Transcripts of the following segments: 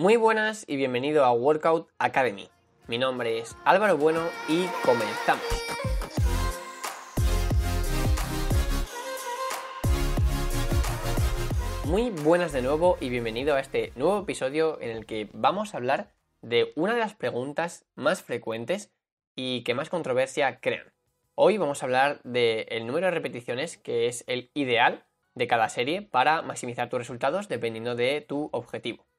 Muy buenas y bienvenido a Workout Academy. Mi nombre es Álvaro Bueno y comenzamos. Muy buenas de nuevo y bienvenido a este nuevo episodio en el que vamos a hablar de una de las preguntas más frecuentes y que más controversia crean. Hoy vamos a hablar del número de repeticiones que es el ideal de cada serie para maximizar tus resultados dependiendo de tu objetivo.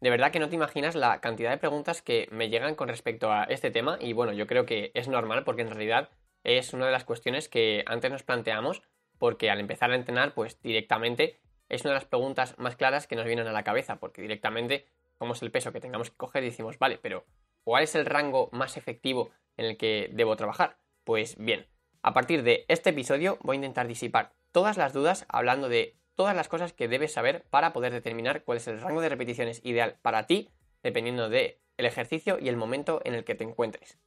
De verdad que no te imaginas la cantidad de preguntas que me llegan con respecto a este tema y bueno, yo creo que es normal porque en realidad es una de las cuestiones que antes nos planteamos porque al empezar a entrenar pues directamente es una de las preguntas más claras que nos vienen a la cabeza porque directamente como es el peso que tengamos que coger y decimos vale, pero ¿cuál es el rango más efectivo en el que debo trabajar? Pues bien, a partir de este episodio voy a intentar disipar todas las dudas hablando de todas las cosas que debes saber para poder determinar cuál es el rango de repeticiones ideal para ti, dependiendo del el ejercicio y el momento en el que te encuentres.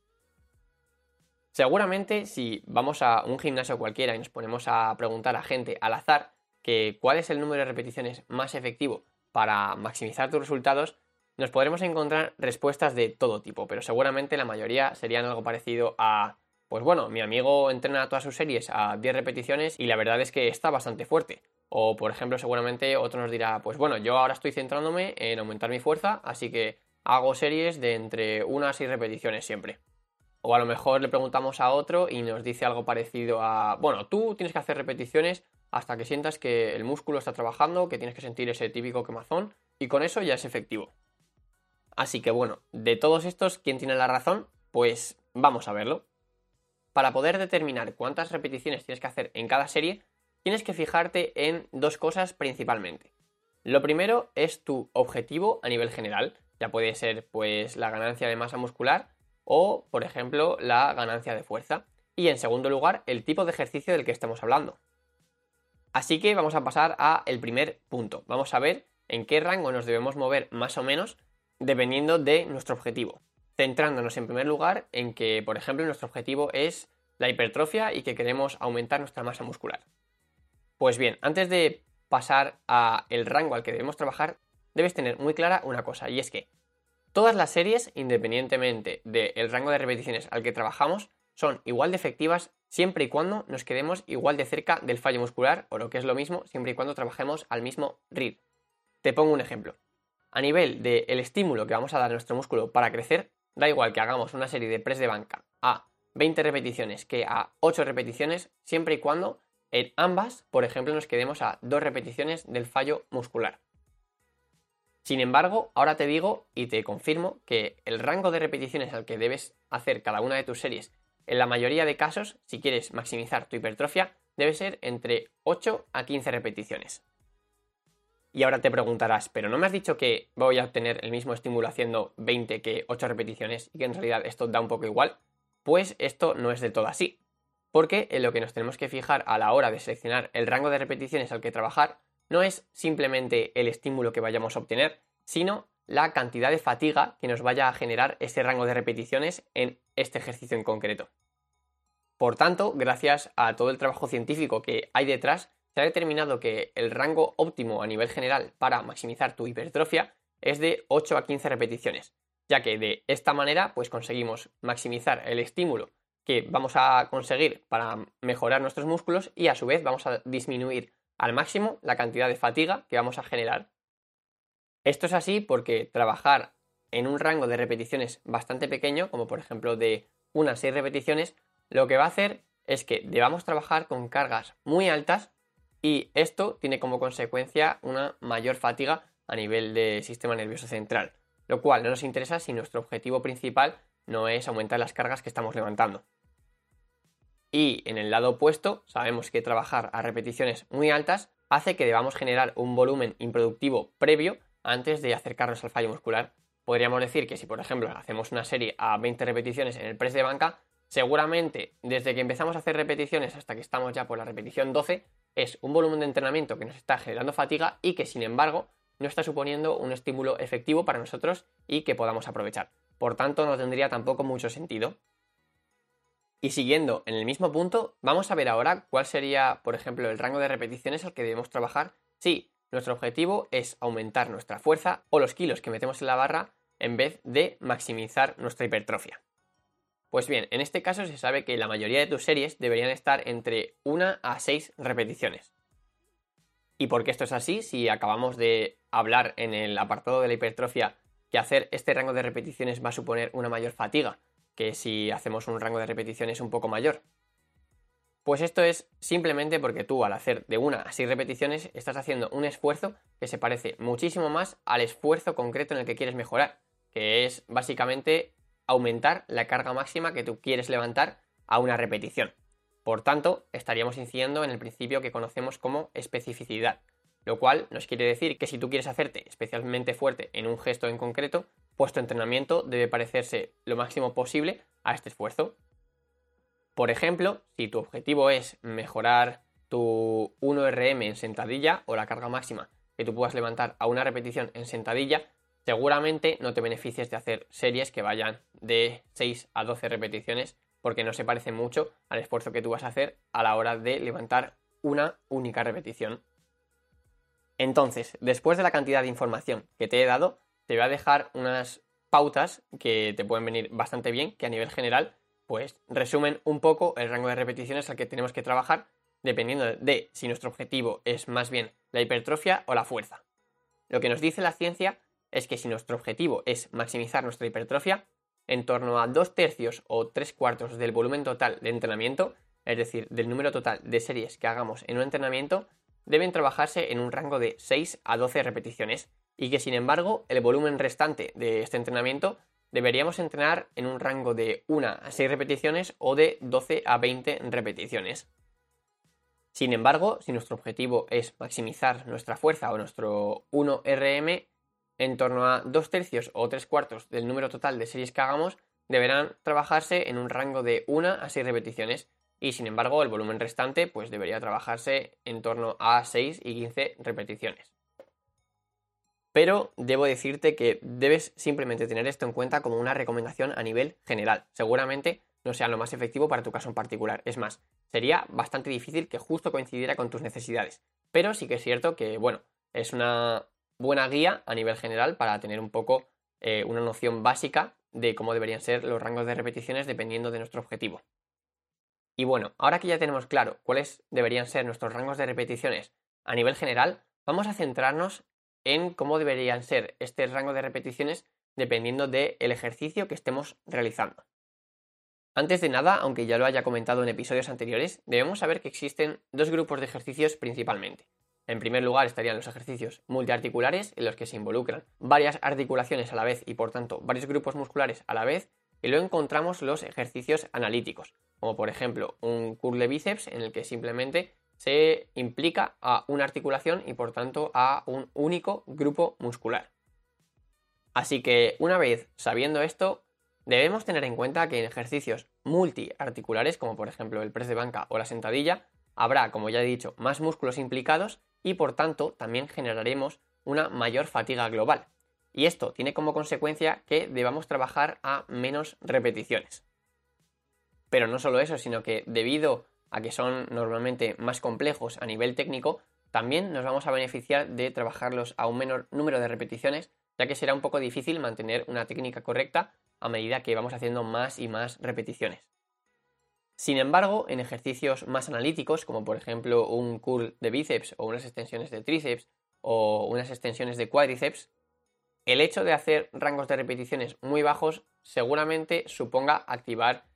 Seguramente si vamos a un gimnasio cualquiera y nos ponemos a preguntar a gente al azar que cuál es el número de repeticiones más efectivo para maximizar tus resultados, nos podremos encontrar respuestas de todo tipo, pero seguramente la mayoría serían algo parecido a pues bueno, mi amigo entrena todas sus series a 10 repeticiones y la verdad es que está bastante fuerte. O por ejemplo, seguramente otro nos dirá, pues bueno, yo ahora estoy centrándome en aumentar mi fuerza, así que hago series de entre 1 a 6 repeticiones siempre. O a lo mejor le preguntamos a otro y nos dice algo parecido a, bueno, tú tienes que hacer repeticiones hasta que sientas que el músculo está trabajando, que tienes que sentir ese típico quemazón y con eso ya es efectivo. Así que bueno, de todos estos, ¿quién tiene la razón? Pues vamos a verlo. Para poder determinar cuántas repeticiones tienes que hacer en cada serie, tienes que fijarte en dos cosas principalmente. Lo primero es tu objetivo a nivel general, ya puede ser pues la ganancia de masa muscular o, por ejemplo, la ganancia de fuerza. Y en segundo lugar, el tipo de ejercicio del que estamos hablando. Así que vamos a pasar a el primer punto. Vamos a ver en qué rango nos debemos mover más o menos dependiendo de nuestro objetivo centrándonos en primer lugar en que, por ejemplo, nuestro objetivo es la hipertrofia y que queremos aumentar nuestra masa muscular. Pues bien, antes de pasar a el rango al que debemos trabajar, debes tener muy clara una cosa, y es que todas las series, independientemente del rango de repeticiones al que trabajamos, son igual de efectivas siempre y cuando nos quedemos igual de cerca del fallo muscular, o lo que es lo mismo, siempre y cuando trabajemos al mismo ritmo. Te pongo un ejemplo. A nivel del estímulo que vamos a dar a nuestro músculo para crecer, Da igual que hagamos una serie de press de banca a 20 repeticiones que a 8 repeticiones, siempre y cuando en ambas, por ejemplo, nos quedemos a 2 repeticiones del fallo muscular. Sin embargo, ahora te digo y te confirmo que el rango de repeticiones al que debes hacer cada una de tus series, en la mayoría de casos, si quieres maximizar tu hipertrofia, debe ser entre 8 a 15 repeticiones. Y ahora te preguntarás, pero ¿no me has dicho que voy a obtener el mismo estímulo haciendo 20 que 8 repeticiones y que en realidad esto da un poco igual? Pues esto no es de todo así. Porque en lo que nos tenemos que fijar a la hora de seleccionar el rango de repeticiones al que trabajar no es simplemente el estímulo que vayamos a obtener, sino la cantidad de fatiga que nos vaya a generar ese rango de repeticiones en este ejercicio en concreto. Por tanto, gracias a todo el trabajo científico que hay detrás, se ha determinado que el rango óptimo a nivel general para maximizar tu hipertrofia es de 8 a 15 repeticiones, ya que de esta manera pues conseguimos maximizar el estímulo que vamos a conseguir para mejorar nuestros músculos y a su vez vamos a disminuir al máximo la cantidad de fatiga que vamos a generar. Esto es así porque trabajar en un rango de repeticiones bastante pequeño, como por ejemplo de unas 6 repeticiones, lo que va a hacer es que debamos trabajar con cargas muy altas y esto tiene como consecuencia una mayor fatiga a nivel del sistema nervioso central, lo cual no nos interesa si nuestro objetivo principal no es aumentar las cargas que estamos levantando. Y en el lado opuesto, sabemos que trabajar a repeticiones muy altas hace que debamos generar un volumen improductivo previo antes de acercarnos al fallo muscular. Podríamos decir que si, por ejemplo, hacemos una serie a 20 repeticiones en el press de banca, seguramente desde que empezamos a hacer repeticiones hasta que estamos ya por la repetición 12, es un volumen de entrenamiento que nos está generando fatiga y que sin embargo no está suponiendo un estímulo efectivo para nosotros y que podamos aprovechar. Por tanto, no tendría tampoco mucho sentido. Y siguiendo en el mismo punto, vamos a ver ahora cuál sería, por ejemplo, el rango de repeticiones al que debemos trabajar si nuestro objetivo es aumentar nuestra fuerza o los kilos que metemos en la barra en vez de maximizar nuestra hipertrofia. Pues bien, en este caso se sabe que la mayoría de tus series deberían estar entre 1 a 6 repeticiones. ¿Y por qué esto es así? Si acabamos de hablar en el apartado de la hipertrofia que hacer este rango de repeticiones va a suponer una mayor fatiga que si hacemos un rango de repeticiones un poco mayor. Pues esto es simplemente porque tú al hacer de una a seis repeticiones estás haciendo un esfuerzo que se parece muchísimo más al esfuerzo concreto en el que quieres mejorar, que es básicamente aumentar la carga máxima que tú quieres levantar a una repetición. Por tanto, estaríamos incidiendo en el principio que conocemos como especificidad, lo cual nos quiere decir que si tú quieres hacerte especialmente fuerte en un gesto en concreto, tu entrenamiento debe parecerse lo máximo posible a este esfuerzo. Por ejemplo, si tu objetivo es mejorar tu 1RM en sentadilla o la carga máxima que tú puedas levantar a una repetición en sentadilla, seguramente no te beneficies de hacer series que vayan de 6 a 12 repeticiones porque no se parece mucho al esfuerzo que tú vas a hacer a la hora de levantar una única repetición. Entonces, después de la cantidad de información que te he dado, te voy a dejar unas pautas que te pueden venir bastante bien, que a nivel general pues resumen un poco el rango de repeticiones al que tenemos que trabajar dependiendo de si nuestro objetivo es más bien la hipertrofia o la fuerza. Lo que nos dice la ciencia es que si nuestro objetivo es maximizar nuestra hipertrofia, en torno a dos tercios o tres cuartos del volumen total de entrenamiento, es decir, del número total de series que hagamos en un entrenamiento, deben trabajarse en un rango de 6 a 12 repeticiones y que sin embargo el volumen restante de este entrenamiento deberíamos entrenar en un rango de 1 a 6 repeticiones o de 12 a 20 repeticiones. Sin embargo, si nuestro objetivo es maximizar nuestra fuerza o nuestro 1RM, en torno a 2 tercios o 3 cuartos del número total de series que hagamos deberán trabajarse en un rango de 1 a 6 repeticiones y sin embargo el volumen restante pues debería trabajarse en torno a 6 y 15 repeticiones. Pero debo decirte que debes simplemente tener esto en cuenta como una recomendación a nivel general. Seguramente no sea lo más efectivo para tu caso en particular. Es más, sería bastante difícil que justo coincidiera con tus necesidades. Pero sí que es cierto que, bueno, es una buena guía a nivel general para tener un poco eh, una noción básica de cómo deberían ser los rangos de repeticiones dependiendo de nuestro objetivo. Y bueno, ahora que ya tenemos claro cuáles deberían ser nuestros rangos de repeticiones a nivel general, vamos a centrarnos en cómo deberían ser este rango de repeticiones dependiendo del ejercicio que estemos realizando. Antes de nada, aunque ya lo haya comentado en episodios anteriores, debemos saber que existen dos grupos de ejercicios principalmente. En primer lugar estarían los ejercicios multiarticulares, en los que se involucran varias articulaciones a la vez y por tanto varios grupos musculares a la vez, y luego encontramos los ejercicios analíticos, como por ejemplo un curl de bíceps en el que simplemente se implica a una articulación y por tanto a un único grupo muscular. Así que una vez sabiendo esto, debemos tener en cuenta que en ejercicios multiarticulares, como por ejemplo el press de banca o la sentadilla, habrá, como ya he dicho, más músculos implicados y por tanto también generaremos una mayor fatiga global. Y esto tiene como consecuencia que debamos trabajar a menos repeticiones. Pero no solo eso, sino que debido a que son normalmente más complejos a nivel técnico, también nos vamos a beneficiar de trabajarlos a un menor número de repeticiones, ya que será un poco difícil mantener una técnica correcta a medida que vamos haciendo más y más repeticiones. Sin embargo, en ejercicios más analíticos, como por ejemplo un curl de bíceps o unas extensiones de tríceps o unas extensiones de cuádriceps, el hecho de hacer rangos de repeticiones muy bajos seguramente suponga activar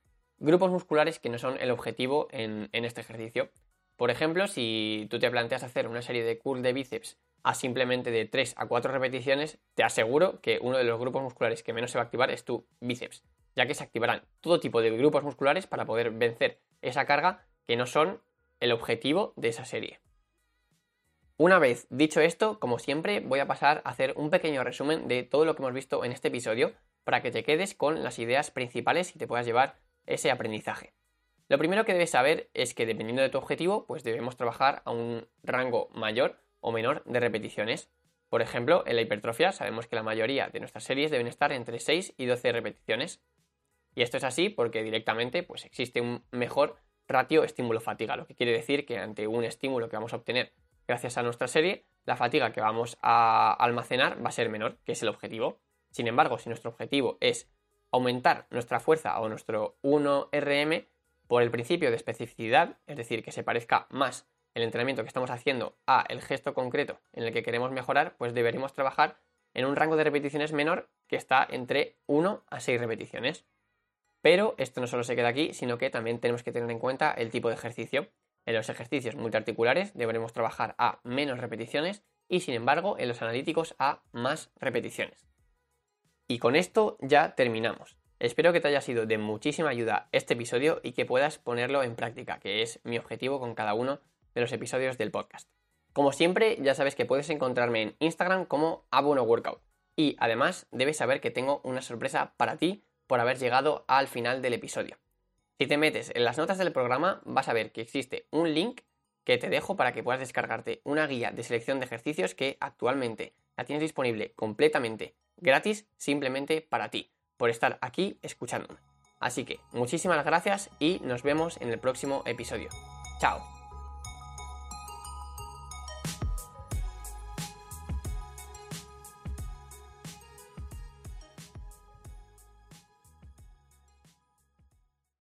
grupos musculares que no son el objetivo en, este ejercicio. Por ejemplo, si tú te planteas hacer una serie de curl de bíceps a simplemente de 3 a 4 repeticiones, te aseguro que uno de los grupos musculares que menos se va a activar es tu bíceps, ya que se activarán todo tipo de grupos musculares para poder vencer esa carga que no son el objetivo de esa serie. Una vez dicho esto, como siempre, voy a pasar a hacer un pequeño resumen de todo lo que hemos visto en este episodio para que te quedes con las ideas principales y te puedas llevar ese aprendizaje. Lo primero que debes saber es que dependiendo de tu objetivo, pues debemos trabajar a un rango mayor o menor de repeticiones. Por ejemplo, en la hipertrofia sabemos que la mayoría de nuestras series deben estar entre 6 y 12 repeticiones. Y esto es así porque directamente pues, existe un mejor ratio estímulo-fatiga, lo que quiere decir que ante un estímulo que vamos a obtener gracias a nuestra serie, la fatiga que vamos a almacenar va a ser menor, que es el objetivo. Sin embargo, si nuestro objetivo es aumentar nuestra fuerza o nuestro 1RM por el principio de especificidad, es decir, que se parezca más el entrenamiento que estamos haciendo a el gesto concreto en el que queremos mejorar, pues deberíamos trabajar en un rango de repeticiones menor que está entre 1 a 6 repeticiones. Pero esto no solo se queda aquí, sino que también tenemos que tener en cuenta el tipo de ejercicio. En los ejercicios multiarticulares deberemos trabajar a menos repeticiones y sin embargo en los analíticos a más repeticiones. Y con esto ya terminamos. Espero que te haya sido de muchísima ayuda este episodio y que puedas ponerlo en práctica, que es mi objetivo con cada uno de los episodios del podcast. Como siempre, ya sabes que puedes encontrarme en Instagram como Abono Workout. Y además, debes saber que tengo una sorpresa para ti por haber llegado al final del episodio. Si te metes en las notas del programa, vas a ver que existe un link que te dejo para que puedas descargarte una guía de selección de ejercicios que actualmente la tienes disponible completamente gratis simplemente para ti, por estar aquí escuchándome. Así que muchísimas gracias y nos vemos en el próximo episodio. Chao.